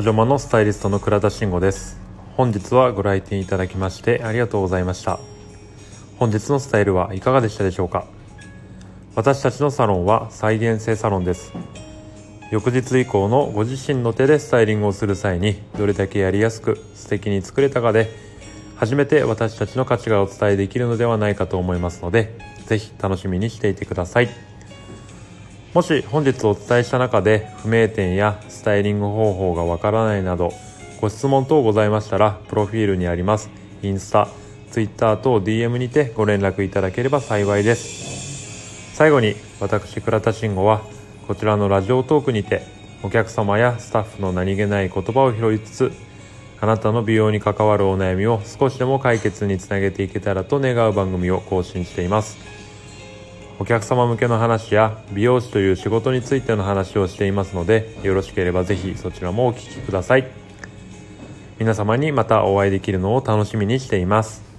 お邪魔のスタイリストの倉田慎吾です。本日はご来店いただきましてありがとうございました。本日のスタイルはいかがでしたでしょうか？私たちのサロンは再現性サロンです。翌日以降のご自身の手でスタイリングをする際にどれだけやりやすく素敵に作れたかで初めて私たちの価値がお伝えできるのではないかと思いますので是非楽しみにしていてください。もし本日お伝えした中で不明点やスタイリング方法がわからないなどご質問等ございましたらプロフィールにあります。インスタ、ツイッター等 DM にてご連絡いただければ幸いです。最後に私倉田慎吾はこちらのラジオトークにてお客様やスタッフの何気ない言葉を拾いつつあなたの美容に関わるお悩みを少しでも解決につなげていけたらと願う番組を更新しています。お客様向けの話や美容師という仕事についての話をしていますのでよろしければぜひそちらもお聴きください。皆様にまたお会いできるのを楽しみにしています。